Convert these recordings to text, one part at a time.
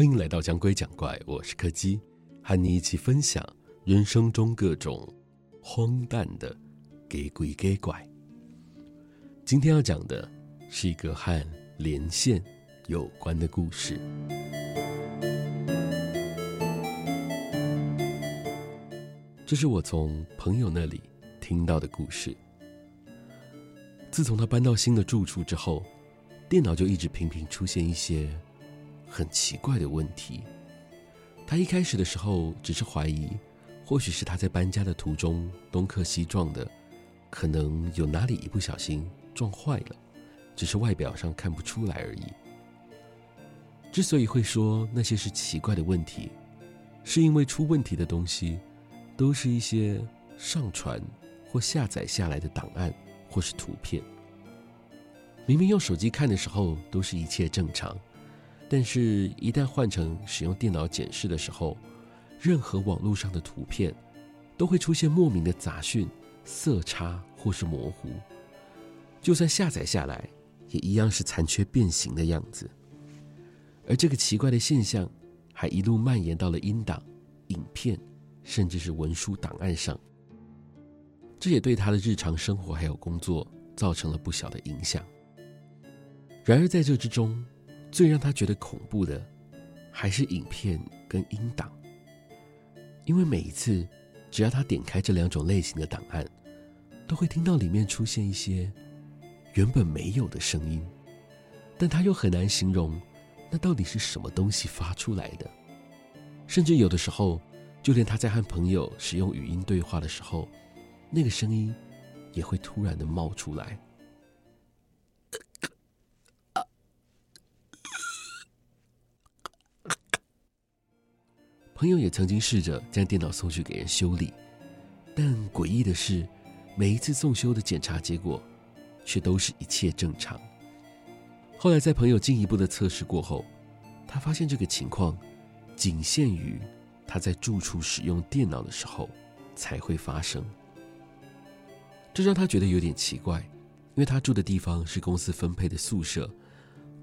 欢迎来到讲鬼讲怪，我是柯基，和你一起分享人生中各种荒诞的给鬼给怪。今天要讲的是一个和连线有关的故事。这是我从朋友那里听到的故事。自从他搬到新的住处之后，电脑就一直频频出现一些很奇怪的问题。他一开始的时候只是怀疑，或许是他在搬家的途中东磕西撞的，可能有哪里一不小心撞坏了，只是外表上看不出来而已。之所以会说那些是奇怪的问题，是因为出问题的东西都是一些上传或下载下来的档案或是图片。明明用手机看的时候都是一切正常。但是，一旦换成使用电脑检视的时候，任何网络上的图片都会出现莫名的杂讯、色差或是模糊。就算下载下来，也一样是残缺变形的样子。而这个奇怪的现象，还一路蔓延到了音档、影片，甚至是文书档案上。这也对他的日常生活还有工作造成了不小的影响。然而，在这之中，最让他觉得恐怖的，还是影片跟音档，因为每一次只要他点开这两种类型的档案，都会听到里面出现一些原本没有的声音，但他又很难形容那到底是什么东西发出来的，甚至有的时候，就连他在和朋友使用语音对话的时候，那个声音也会突然的冒出来。朋友也曾经试着将电脑送去给人修理，但诡异的是，每一次送修的检查结果，却都是一切正常。后来在朋友进一步的测试过后，他发现这个情况仅限于他在住处使用电脑的时候才会发生。这让他觉得有点奇怪，因为他住的地方是公司分配的宿舍，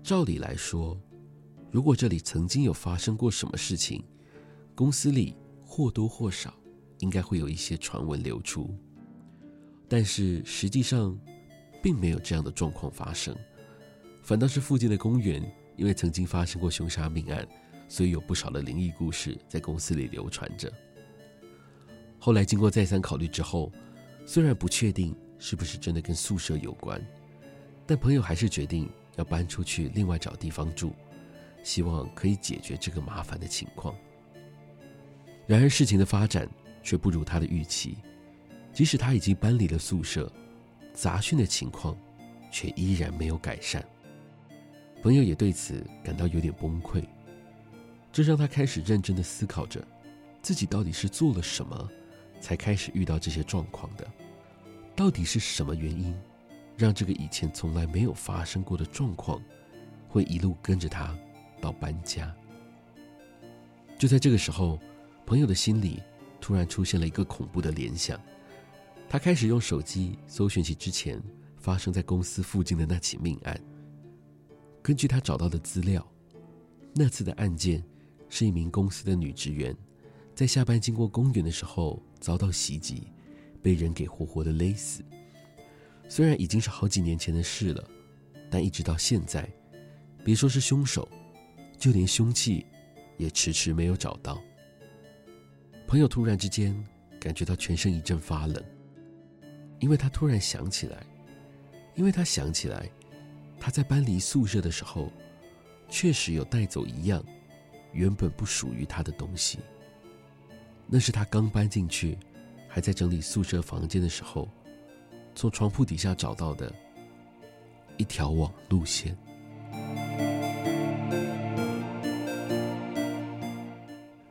照理来说，如果这里曾经有发生过什么事情，公司里或多或少应该会有一些传闻流出，但是实际上并没有这样的状况发生，反倒是附近的公园因为曾经发生过凶杀命案，所以有不少的灵异故事在公司里流传着。后来经过再三考虑之后，虽然不确定是不是真的跟宿舍有关，但朋友还是决定要搬出去另外找地方住，希望可以解决这个麻烦的情况。然而事情的发展却不如他的预期，即使他已经搬离了宿舍，杂讯的情况却依然没有改善。朋友也对此感到有点崩溃，这让他开始认真的思考着，自己到底是做了什么，才开始遇到这些状况的？到底是什么原因，让这个以前从来没有发生过的状况，会一路跟着他到搬家？就在这个时候。朋友的心里突然出现了一个恐怖的联想，他开始用手机搜寻起之前发生在公司附近的那起命案。根据他找到的资料，那次的案件是一名公司的女职员在下班经过公园的时候遭到袭击，被人给活活的勒死。虽然已经是好几年前的事了，但一直到现在，别说是凶手，就连凶器也迟迟没有找到。朋友突然之间感觉到全身一阵发冷，因为他突然想起来，因为他想起来，他在搬离宿舍的时候，确实有带走一样原本不属于他的东西。那是他刚搬进去，还在整理宿舍房间的时候，从床铺底下找到的一条网路线。